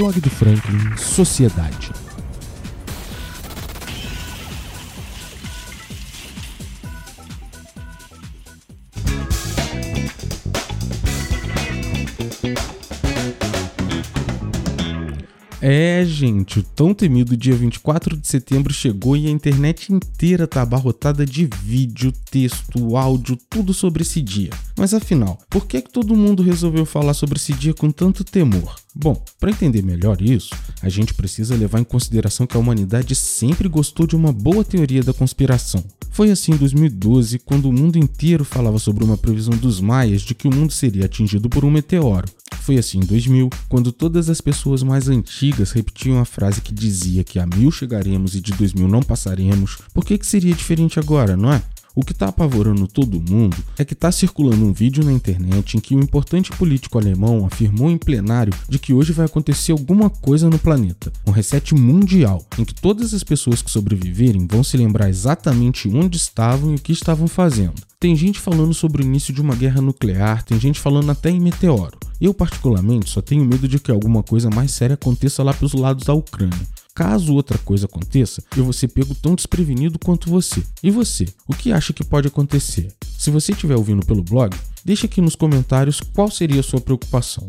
Blog do Franklin Sociedade. É, gente, o tão temido dia 24 de setembro chegou e a internet inteira tá abarrotada de vídeo, texto, áudio, tudo sobre esse dia. Mas afinal, por que, que todo mundo resolveu falar sobre esse dia com tanto temor? Bom, para entender melhor isso, a gente precisa levar em consideração que a humanidade sempre gostou de uma boa teoria da conspiração. Foi assim em 2012, quando o mundo inteiro falava sobre uma previsão dos maias de que o mundo seria atingido por um meteoro. Foi assim em 2000, quando todas as pessoas mais antigas repetiam a frase que dizia que a mil chegaremos e de 2000 não passaremos. Por que, que seria diferente agora, não é? O que está apavorando todo mundo é que está circulando um vídeo na internet em que um importante político alemão afirmou em plenário de que hoje vai acontecer alguma coisa no planeta, um reset mundial, em que todas as pessoas que sobreviverem vão se lembrar exatamente onde estavam e o que estavam fazendo. Tem gente falando sobre o início de uma guerra nuclear, tem gente falando até em meteoro. Eu, particularmente, só tenho medo de que alguma coisa mais séria aconteça lá pelos lados da Ucrânia. Caso outra coisa aconteça, eu vou ser pego tão desprevenido quanto você. E você? O que acha que pode acontecer? Se você estiver ouvindo pelo blog, deixe aqui nos comentários qual seria a sua preocupação.